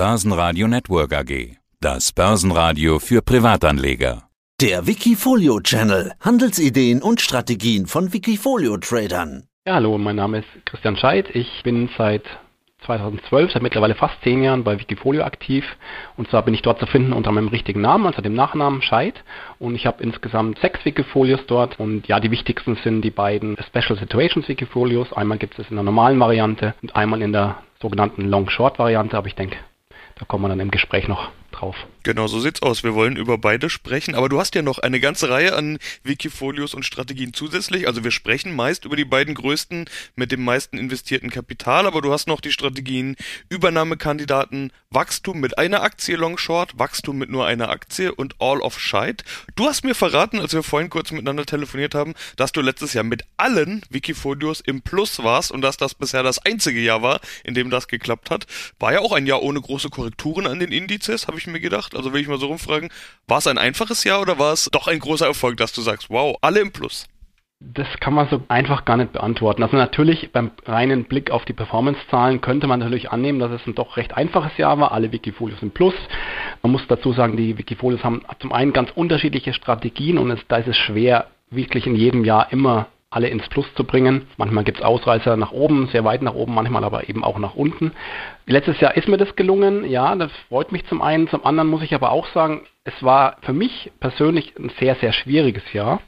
Börsenradio Network AG. Das Börsenradio für Privatanleger. Der Wikifolio Channel. Handelsideen und Strategien von Wikifolio Tradern. Ja, hallo, mein Name ist Christian Scheidt. Ich bin seit 2012, seit mittlerweile fast zehn Jahren bei Wikifolio aktiv. Und zwar bin ich dort zu finden unter meinem richtigen Namen, also dem Nachnamen Scheid. Und ich habe insgesamt sechs Wikifolios dort. Und ja, die wichtigsten sind die beiden Special Situations Wikifolios. Einmal gibt es in der normalen Variante und einmal in der sogenannten Long-Short-Variante. Aber ich denke, da kommen wir dann im Gespräch noch drauf. Genau, so sieht's aus. Wir wollen über beide sprechen, aber du hast ja noch eine ganze Reihe an Wikifolios und Strategien zusätzlich. Also wir sprechen meist über die beiden größten mit dem meisten investierten Kapital, aber du hast noch die Strategien Übernahmekandidaten, Wachstum mit einer Aktie Long Short, Wachstum mit nur einer Aktie und All of Scheit. Du hast mir verraten, als wir vorhin kurz miteinander telefoniert haben, dass du letztes Jahr mit allen Wikifolios im Plus warst und dass das bisher das einzige Jahr war, in dem das geklappt hat. War ja auch ein Jahr ohne große Korrekturen an den Indizes, habe ich mir gedacht. Also will ich mal so rumfragen, war es ein einfaches Jahr oder war es doch ein großer Erfolg, dass du sagst, wow, alle im Plus? Das kann man so einfach gar nicht beantworten. Also natürlich beim reinen Blick auf die Performance-Zahlen könnte man natürlich annehmen, dass es ein doch recht einfaches Jahr war. Alle Wikifolios sind Plus. Man muss dazu sagen, die Wikifolios haben zum einen ganz unterschiedliche Strategien und es, da ist es schwer, wirklich in jedem Jahr immer alle ins Plus zu bringen. Manchmal gibt es Ausreißer nach oben, sehr weit nach oben, manchmal aber eben auch nach unten. Letztes Jahr ist mir das gelungen, ja, das freut mich zum einen. Zum anderen muss ich aber auch sagen, es war für mich persönlich ein sehr, sehr schwieriges Jahr.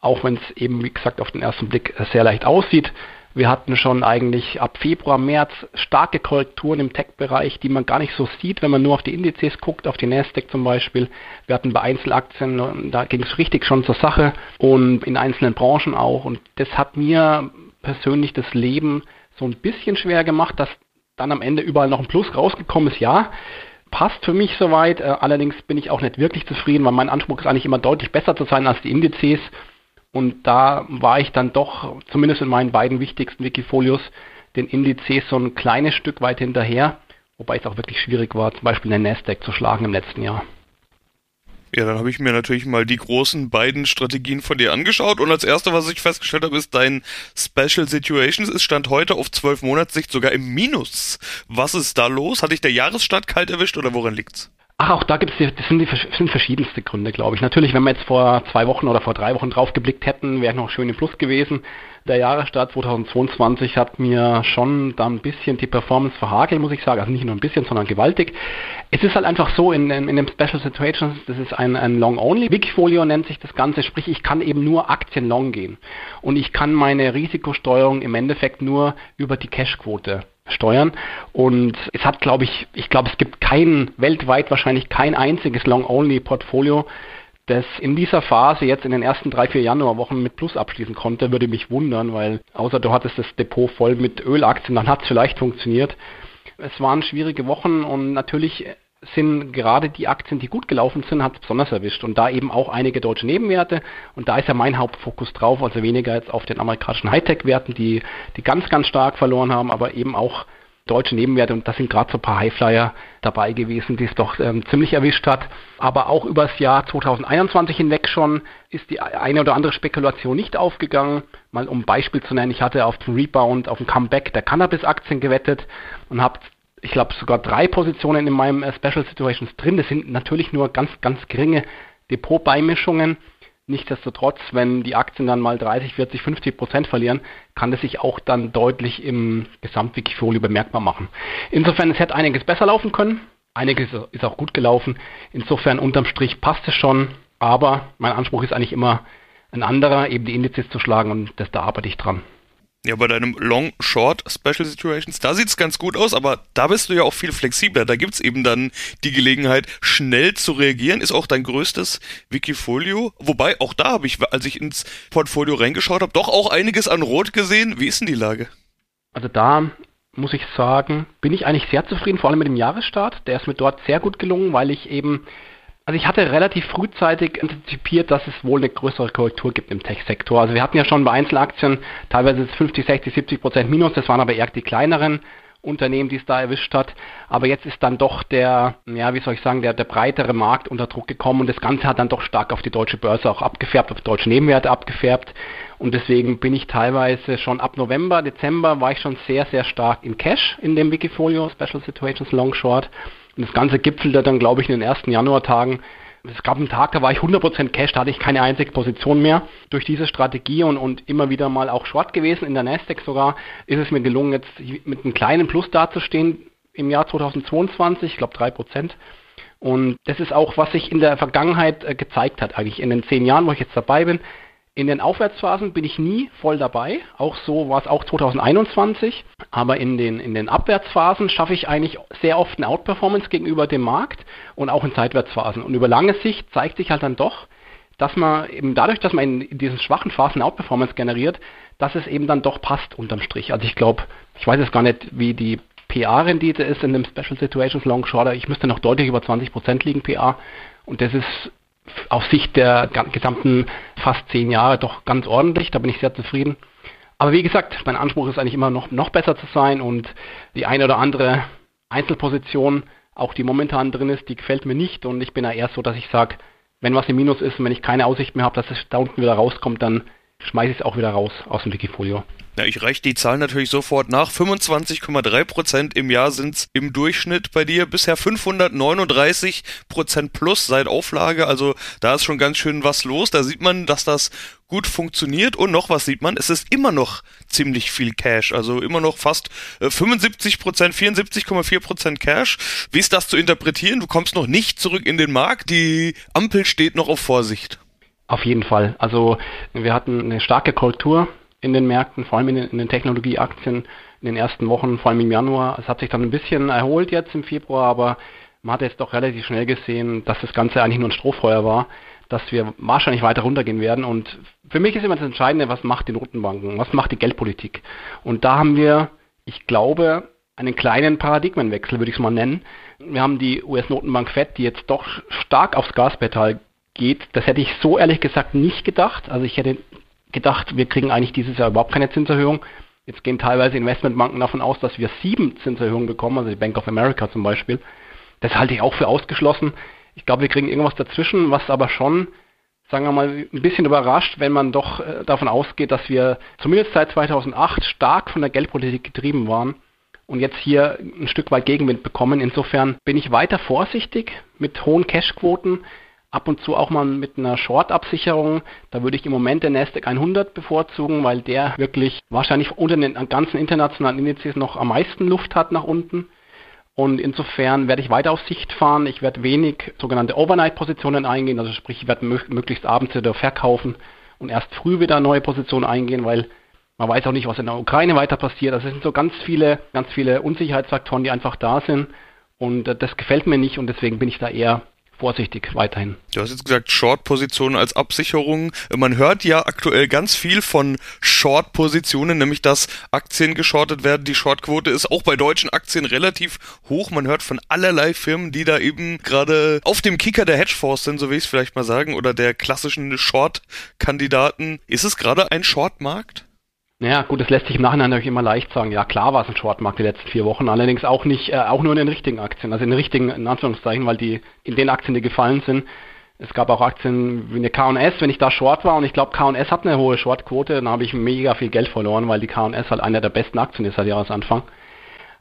Auch wenn es eben, wie gesagt, auf den ersten Blick sehr leicht aussieht. Wir hatten schon eigentlich ab Februar, März starke Korrekturen im Tech-Bereich, die man gar nicht so sieht, wenn man nur auf die Indizes guckt, auf die Nasdaq zum Beispiel. Wir hatten bei Einzelaktien, da ging es richtig schon zur Sache und in einzelnen Branchen auch. Und das hat mir persönlich das Leben so ein bisschen schwer gemacht, dass dann am Ende überall noch ein Plus rausgekommen ist. Ja, passt für mich soweit. Äh, allerdings bin ich auch nicht wirklich zufrieden, weil mein Anspruch ist eigentlich immer deutlich besser zu sein als die Indizes. Und da war ich dann doch, zumindest in meinen beiden wichtigsten Wikifolios, den Indizes so ein kleines Stück weit hinterher, wobei es auch wirklich schwierig war, zum Beispiel den Nasdaq zu schlagen im letzten Jahr. Ja, dann habe ich mir natürlich mal die großen beiden Strategien von dir angeschaut und als erste, was ich festgestellt habe, ist dein Special Situations. Es stand heute auf zwölf Monatssicht sogar im Minus. Was ist da los? Hat dich der Jahresstart kalt erwischt oder woran liegt's? Ach, auch da gibt es das sind, die, sind verschiedenste Gründe, glaube ich. Natürlich, wenn wir jetzt vor zwei Wochen oder vor drei Wochen drauf geblickt hätten, wäre noch schön im Plus gewesen. Der Jahresstart 2022 hat mir schon da ein bisschen die Performance verhagelt, muss ich sagen. Also nicht nur ein bisschen, sondern gewaltig. Es ist halt einfach so in, in, in dem Special Situations, das ist ein, ein Long-Only. Wikifolio nennt sich das Ganze, sprich ich kann eben nur Aktien long gehen. Und ich kann meine Risikosteuerung im Endeffekt nur über die Cashquote steuern. Und es hat, glaube ich, ich glaube, es gibt kein, weltweit wahrscheinlich kein einziges Long-Only-Portfolio, das in dieser Phase jetzt in den ersten drei, vier Januarwochen mit Plus abschließen konnte, würde mich wundern, weil außer du hattest das Depot voll mit Ölaktien, dann hat es vielleicht funktioniert. Es waren schwierige Wochen und natürlich sind gerade die Aktien, die gut gelaufen sind, hat es besonders erwischt. Und da eben auch einige deutsche Nebenwerte. Und da ist ja mein Hauptfokus drauf, also weniger jetzt auf den amerikanischen Hightech-Werten, die, die ganz, ganz stark verloren haben, aber eben auch deutsche Nebenwerte. Und da sind gerade so ein paar Highflyer dabei gewesen, die es doch ähm, ziemlich erwischt hat. Aber auch über das Jahr 2021 hinweg schon ist die eine oder andere Spekulation nicht aufgegangen. Mal um ein Beispiel zu nennen, ich hatte auf den Rebound, auf den Comeback der Cannabis-Aktien gewettet und habe ich glaube, sogar drei Positionen in meinem äh, Special Situations drin. Das sind natürlich nur ganz, ganz geringe Depotbeimischungen. Nichtsdestotrotz, wenn die Aktien dann mal 30, 40, 50 Prozent verlieren, kann das sich auch dann deutlich im Gesamtwikifolio bemerkbar machen. Insofern, es hätte einiges besser laufen können. Einiges ist auch gut gelaufen. Insofern, unterm Strich passt es schon. Aber mein Anspruch ist eigentlich immer ein anderer, eben die Indizes zu schlagen und das, da arbeite ich dran. Ja, bei deinem Long-Short Special Situations, da sieht's ganz gut aus, aber da bist du ja auch viel flexibler. Da gibt's eben dann die Gelegenheit, schnell zu reagieren. Ist auch dein größtes Wikifolio. Wobei, auch da habe ich, als ich ins Portfolio reingeschaut habe, doch auch einiges an Rot gesehen. Wie ist denn die Lage? Also da muss ich sagen, bin ich eigentlich sehr zufrieden, vor allem mit dem Jahresstart. Der ist mir dort sehr gut gelungen, weil ich eben also ich hatte relativ frühzeitig antizipiert, dass es wohl eine größere Korrektur gibt im Tech-Sektor. Also wir hatten ja schon bei Einzelaktien teilweise 50, 60, 70 Prozent Minus, das waren aber eher die kleineren. Unternehmen, die es da erwischt hat. Aber jetzt ist dann doch der, ja, wie soll ich sagen, der, der breitere Markt unter Druck gekommen und das Ganze hat dann doch stark auf die deutsche Börse auch abgefärbt, auf deutsche Nebenwerte abgefärbt. Und deswegen bin ich teilweise schon ab November, Dezember war ich schon sehr, sehr stark in Cash in dem Wikifolio Special Situations Long Short. Und das Ganze gipfelte dann, glaube ich, in den ersten Januartagen es gab einen Tag, da war ich 100% Cash, da hatte ich keine einzige Position mehr. Durch diese Strategie und, und immer wieder mal auch Short gewesen, in der Nasdaq sogar, ist es mir gelungen, jetzt mit einem kleinen Plus dazustehen im Jahr 2022, ich glaube 3%. Und das ist auch, was sich in der Vergangenheit äh, gezeigt hat, eigentlich in den zehn Jahren, wo ich jetzt dabei bin. In den Aufwärtsphasen bin ich nie voll dabei. Auch so war es auch 2021. Aber in den, in den Abwärtsphasen schaffe ich eigentlich sehr oft eine Outperformance gegenüber dem Markt und auch in Seitwärtsphasen. Und über lange Sicht zeigt sich halt dann doch, dass man eben dadurch, dass man in diesen schwachen Phasen Outperformance generiert, dass es eben dann doch passt unterm Strich. Also ich glaube, ich weiß jetzt gar nicht, wie die PA-Rendite ist in dem Special Situations Long Shorter. Ich müsste noch deutlich über 20% liegen PA. Und das ist aus Sicht der gesamten fast zehn Jahre doch ganz ordentlich. Da bin ich sehr zufrieden. Aber wie gesagt, mein Anspruch ist eigentlich immer noch, noch besser zu sein und die eine oder andere Einzelposition, auch die momentan drin ist, die gefällt mir nicht und ich bin ja eher so, dass ich sage, wenn was im Minus ist und wenn ich keine Aussicht mehr habe, dass es da unten wieder rauskommt, dann schmeiße ich es auch wieder raus aus dem Wikifolio. Ja, ich reiche die Zahlen natürlich sofort nach. 25,3 Prozent im Jahr sind's im Durchschnitt bei dir. Bisher 539 Prozent plus seit Auflage. Also da ist schon ganz schön was los. Da sieht man, dass das gut funktioniert. Und noch was sieht man, es ist immer noch ziemlich viel Cash. Also immer noch fast 75 äh, Prozent, 74,4 Prozent Cash. Wie ist das zu interpretieren? Du kommst noch nicht zurück in den Markt. Die Ampel steht noch auf Vorsicht. Auf jeden Fall. Also wir hatten eine starke Kultur in den Märkten, vor allem in den, in den Technologieaktien in den ersten Wochen, vor allem im Januar. Es hat sich dann ein bisschen erholt jetzt im Februar, aber man hat jetzt doch relativ schnell gesehen, dass das Ganze eigentlich nur ein Strohfeuer war, dass wir wahrscheinlich weiter runtergehen werden. Und für mich ist immer das Entscheidende, was macht die Notenbanken, was macht die Geldpolitik. Und da haben wir, ich glaube, einen kleinen Paradigmenwechsel, würde ich es mal nennen. Wir haben die US-Notenbank Fed, die jetzt doch stark aufs Gaspedal geht. Das hätte ich so ehrlich gesagt nicht gedacht. Also ich hätte gedacht, wir kriegen eigentlich dieses Jahr überhaupt keine Zinserhöhung. Jetzt gehen teilweise Investmentbanken davon aus, dass wir sieben Zinserhöhungen bekommen, also die Bank of America zum Beispiel. Das halte ich auch für ausgeschlossen. Ich glaube, wir kriegen irgendwas dazwischen, was aber schon, sagen wir mal, ein bisschen überrascht, wenn man doch äh, davon ausgeht, dass wir zumindest seit 2008 stark von der Geldpolitik getrieben waren und jetzt hier ein Stück weit Gegenwind bekommen. Insofern bin ich weiter vorsichtig mit hohen Cashquoten ab und zu auch mal mit einer Short-Absicherung. Da würde ich im Moment den Nasdaq 100 bevorzugen, weil der wirklich wahrscheinlich unter den ganzen internationalen Indizes noch am meisten Luft hat nach unten. Und insofern werde ich weiter auf Sicht fahren. Ich werde wenig sogenannte Overnight-Positionen eingehen, also sprich, ich werde möglichst abends wieder verkaufen und erst früh wieder neue Positionen eingehen, weil man weiß auch nicht, was in der Ukraine weiter passiert. Also es sind so ganz viele, ganz viele Unsicherheitsfaktoren, die einfach da sind. Und äh, das gefällt mir nicht und deswegen bin ich da eher vorsichtig weiterhin. Du hast jetzt gesagt, Short-Positionen als Absicherung. Man hört ja aktuell ganz viel von Short-Positionen, nämlich dass Aktien geschortet werden. Die Shortquote ist auch bei deutschen Aktien relativ hoch. Man hört von allerlei Firmen, die da eben gerade auf dem Kicker der Hedgefonds sind, so will ich es vielleicht mal sagen, oder der klassischen Short-Kandidaten. Ist es gerade ein Short-Markt? Naja, gut, das lässt sich im Nachhinein natürlich immer leicht sagen. Ja, klar war es ein Shortmarkt die letzten vier Wochen, allerdings auch nicht, äh, auch nur in den richtigen Aktien, also in den richtigen, in Anführungszeichen, weil die, in den Aktien, die gefallen sind, es gab auch Aktien wie eine K&S, wenn ich da Short war und ich glaube K&S hat eine hohe Shortquote, dann habe ich mega viel Geld verloren, weil die K&S halt einer der besten Aktien ist seit Jahresanfang.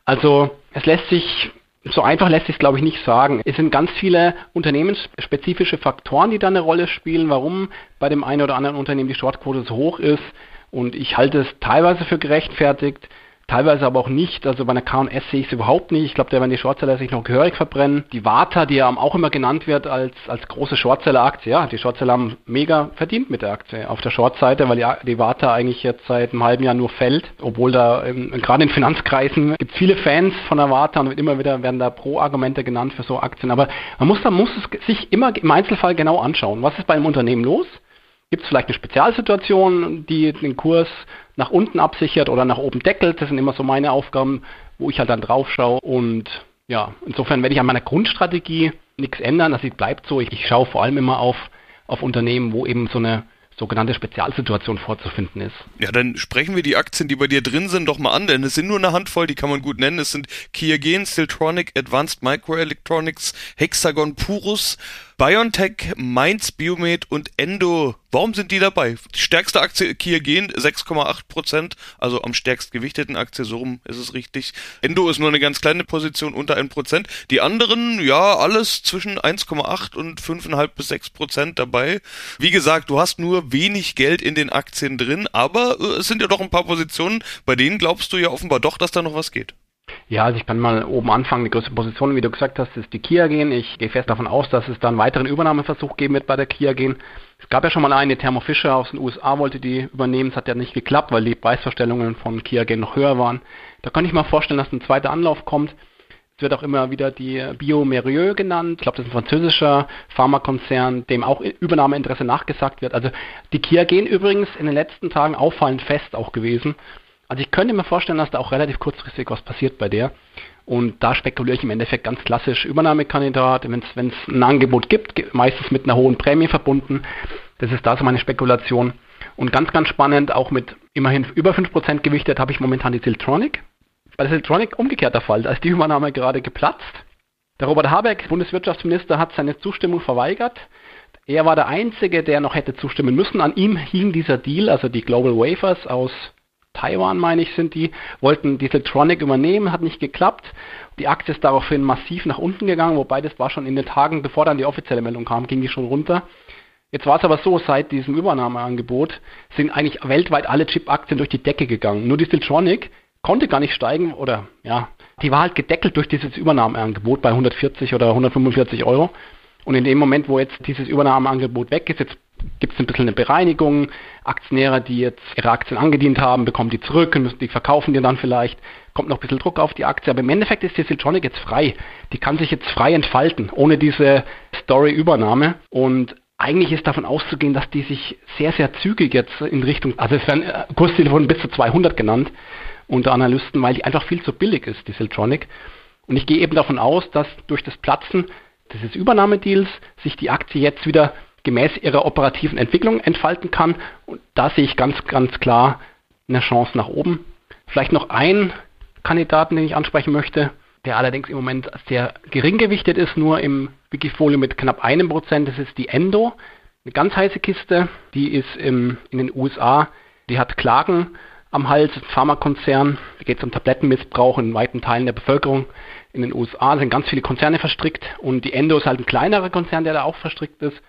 Also, es lässt sich so einfach lässt sich glaube ich nicht sagen. Es sind ganz viele unternehmensspezifische Faktoren, die da eine Rolle spielen, warum bei dem einen oder anderen Unternehmen die Shortquote so hoch ist. Und ich halte es teilweise für gerechtfertigt, teilweise aber auch nicht. Also bei einer K&S sehe ich es überhaupt nicht. Ich glaube, da werden die Shortseller sich noch gehörig verbrennen. Die Warta, die ja auch immer genannt wird als, als große Shortseller-Aktie, ja, die Shortseller haben mega verdient mit der Aktie auf der Shortseite, weil die, die Warta eigentlich jetzt seit einem halben Jahr nur fällt, obwohl da ähm, gerade in Finanzkreisen gibt es viele Fans von der Warta und immer wieder werden da Pro-Argumente genannt für so Aktien. Aber man muss, da muss es sich immer im Einzelfall genau anschauen. Was ist bei einem Unternehmen los? Gibt es vielleicht eine Spezialsituation, die den Kurs nach unten absichert oder nach oben deckelt? Das sind immer so meine Aufgaben, wo ich halt dann drauf schaue. Und ja, insofern werde ich an meiner Grundstrategie nichts ändern. Sie bleibt so. Ich, ich schaue vor allem immer auf, auf Unternehmen, wo eben so eine sogenannte Spezialsituation vorzufinden ist. Ja, dann sprechen wir die Aktien, die bei dir drin sind, doch mal an, denn es sind nur eine Handvoll, die kann man gut nennen. Es sind Kia Gen, Siltronic, Advanced Microelectronics, Hexagon Purus, BioNTech, Mainz Biomed und Endo. Warum sind die dabei? Die stärkste Aktie Kia Gen 6,8 Prozent, also am stärkst gewichteten Aktie, so rum ist es richtig. Endo ist nur eine ganz kleine Position unter 1 Prozent. Die anderen, ja, alles zwischen 1,8 und 5,5 bis 6 Prozent dabei. Wie gesagt, du hast nur wenig Geld in den Aktien drin, aber äh, es sind ja doch ein paar Positionen, bei denen glaubst du ja offenbar doch, dass da noch was geht. Ja, also ich kann mal oben anfangen. Die größte Position, wie du gesagt hast, ist die Kia gehen. Ich gehe fest davon aus, dass es da einen weiteren Übernahmeversuch geben wird bei der Kia gehen. Es gab ja schon mal eine, Thermo Fisher aus den USA wollte die übernehmen. Es hat ja nicht geklappt, weil die Preisverstellungen von Kia gehen noch höher waren. Da kann ich mir vorstellen, dass ein zweiter Anlauf kommt. Es wird auch immer wieder die Biomerieux genannt. Ich glaube, das ist ein französischer Pharmakonzern, dem auch Übernahmeinteresse nachgesagt wird. Also die Kia gehen übrigens in den letzten Tagen auffallend fest auch gewesen. Also ich könnte mir vorstellen, dass da auch relativ kurzfristig was passiert bei der. Und da spekuliere ich im Endeffekt ganz klassisch Übernahmekandidat, wenn es ein Angebot gibt, meistens mit einer hohen Prämie verbunden. Das ist da so meine Spekulation. Und ganz, ganz spannend, auch mit immerhin über 5% gewichtet, habe ich momentan die Siltronic. Bei der Siltronic umgekehrt der Fall. Da ist die Übernahme gerade geplatzt. Der Robert Habeck, Bundeswirtschaftsminister, hat seine Zustimmung verweigert. Er war der Einzige, der noch hätte zustimmen müssen. An ihm hing dieser Deal, also die Global Wafers aus Taiwan, meine ich, sind die, wollten diese Tronic übernehmen, hat nicht geklappt. Die Aktie ist daraufhin massiv nach unten gegangen, wobei das war schon in den Tagen, bevor dann die offizielle Meldung kam, ging die schon runter. Jetzt war es aber so, seit diesem Übernahmeangebot sind eigentlich weltweit alle Chip-Aktien durch die Decke gegangen. Nur die Siltronic konnte gar nicht steigen oder ja, die war halt gedeckelt durch dieses Übernahmeangebot bei 140 oder 145 Euro. Und in dem Moment, wo jetzt dieses Übernahmeangebot weg ist, jetzt gibt es ein bisschen eine Bereinigung. Aktionäre, die jetzt ihre Aktien angedient haben, bekommen die zurück und müssen die verkaufen die dann vielleicht. Kommt noch ein bisschen Druck auf die Aktie. Aber im Endeffekt ist die Siltronic jetzt frei. Die kann sich jetzt frei entfalten, ohne diese Story-Übernahme. Und eigentlich ist davon auszugehen, dass die sich sehr, sehr zügig jetzt in Richtung, also es werden äh, Kursziele wurden bis zu 200 genannt unter Analysten, weil die einfach viel zu billig ist, die Siltronic. Und ich gehe eben davon aus, dass durch das Platzen dieses Übernahmedeals sich die Aktie jetzt wieder gemäß ihrer operativen Entwicklung entfalten kann. Und da sehe ich ganz, ganz klar eine Chance nach oben. Vielleicht noch ein Kandidaten, den ich ansprechen möchte, der allerdings im Moment sehr gering gewichtet ist, nur im Wikifolio mit knapp einem Prozent. Das ist die Endo, eine ganz heiße Kiste. Die ist im, in den USA, die hat Klagen am Hals, Pharmakonzern. Da geht es um Tablettenmissbrauch in weiten Teilen der Bevölkerung. In den USA sind ganz viele Konzerne verstrickt und die Endo ist halt ein kleinerer Konzern, der da auch verstrickt ist.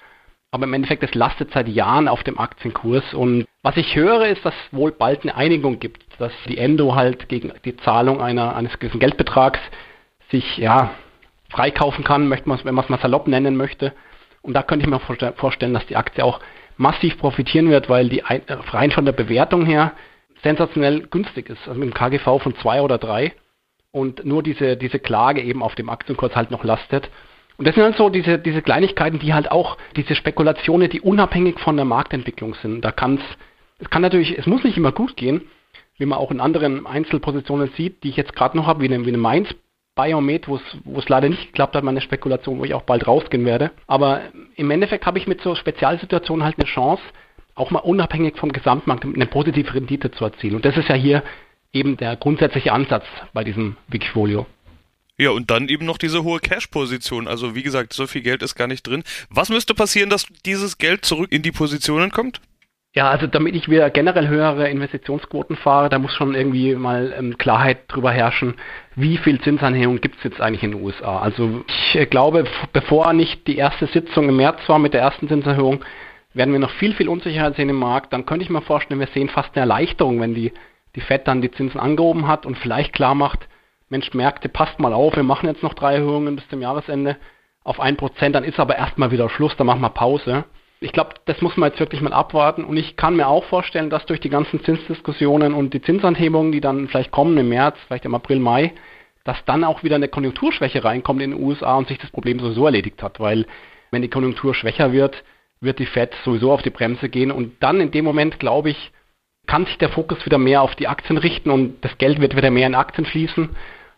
Aber im Endeffekt, es lastet seit Jahren auf dem Aktienkurs. Und was ich höre, ist, dass es wohl bald eine Einigung gibt, dass die Endo halt gegen die Zahlung einer, eines gewissen Geldbetrags sich ja freikaufen kann, möchte man, wenn man es mal salopp nennen möchte. Und da könnte ich mir vorstellen, dass die Aktie auch massiv profitieren wird, weil die rein von der Bewertung her sensationell günstig ist. Also mit einem KGV von zwei oder drei und nur diese, diese Klage eben auf dem Aktienkurs halt noch lastet. Und das sind halt so diese, diese Kleinigkeiten, die halt auch diese Spekulationen, die unabhängig von der Marktentwicklung sind. Da kann es, es kann natürlich, es muss nicht immer gut gehen, wie man auch in anderen Einzelpositionen sieht, die ich jetzt gerade noch habe, wie eine, wie eine Mainz Biomed, wo es leider nicht geklappt hat, meine Spekulation, wo ich auch bald rausgehen werde. Aber im Endeffekt habe ich mit so Spezialsituationen halt eine Chance, auch mal unabhängig vom Gesamtmarkt eine positive Rendite zu erzielen. Und das ist ja hier eben der grundsätzliche Ansatz bei diesem Wikifolio. Ja, und dann eben noch diese hohe Cash-Position. Also wie gesagt, so viel Geld ist gar nicht drin. Was müsste passieren, dass dieses Geld zurück in die Positionen kommt? Ja, also damit ich wieder generell höhere Investitionsquoten fahre, da muss schon irgendwie mal ähm, Klarheit drüber herrschen, wie viel Zinsanhebung gibt es jetzt eigentlich in den USA. Also ich äh, glaube, bevor nicht die erste Sitzung im März war mit der ersten Zinserhöhung, werden wir noch viel, viel Unsicherheit sehen im Markt. Dann könnte ich mir vorstellen, wir sehen fast eine Erleichterung, wenn die, die FED dann die Zinsen angehoben hat und vielleicht klar macht, Mensch, Märkte, passt mal auf, wir machen jetzt noch drei Erhöhungen bis zum Jahresende auf ein Prozent, dann ist aber erstmal wieder Schluss, dann machen wir Pause. Ich glaube, das muss man jetzt wirklich mal abwarten und ich kann mir auch vorstellen, dass durch die ganzen Zinsdiskussionen und die Zinsanhebungen, die dann vielleicht kommen im März, vielleicht im April, Mai, dass dann auch wieder eine Konjunkturschwäche reinkommt in den USA und sich das Problem sowieso erledigt hat, weil wenn die Konjunktur schwächer wird, wird die Fed sowieso auf die Bremse gehen und dann in dem Moment, glaube ich, kann sich der Fokus wieder mehr auf die Aktien richten und das Geld wird wieder mehr in Aktien fließen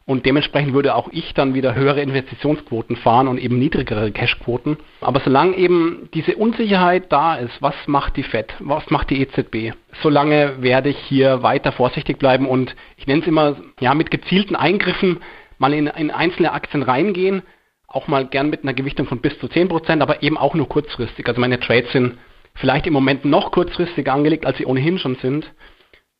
Und dementsprechend würde auch ich dann wieder höhere Investitionsquoten fahren und eben niedrigere Cashquoten. Aber solange eben diese Unsicherheit da ist, was macht die Fed, was macht die EZB, solange werde ich hier weiter vorsichtig bleiben und ich nenne es immer, ja, mit gezielten Eingriffen mal in, in einzelne Aktien reingehen, auch mal gern mit einer Gewichtung von bis zu 10 Prozent, aber eben auch nur kurzfristig. Also meine Trades sind vielleicht im Moment noch kurzfristiger angelegt, als sie ohnehin schon sind.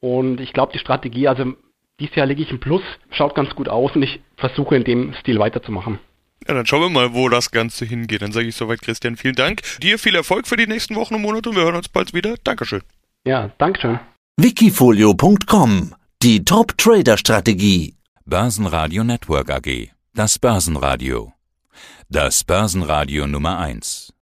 Und ich glaube, die Strategie, also dieses Jahr liege ich im Plus, schaut ganz gut aus und ich versuche in dem Stil weiterzumachen. Ja, dann schauen wir mal, wo das Ganze hingeht. Dann sage ich soweit, Christian, vielen Dank. Dir viel Erfolg für die nächsten Wochen und Monate und wir hören uns bald wieder. Dankeschön. Ja, Dankeschön. Wikifolio.com Die Top-Trader-Strategie. Börsenradio Network AG. Das Börsenradio. Das Börsenradio Nummer 1.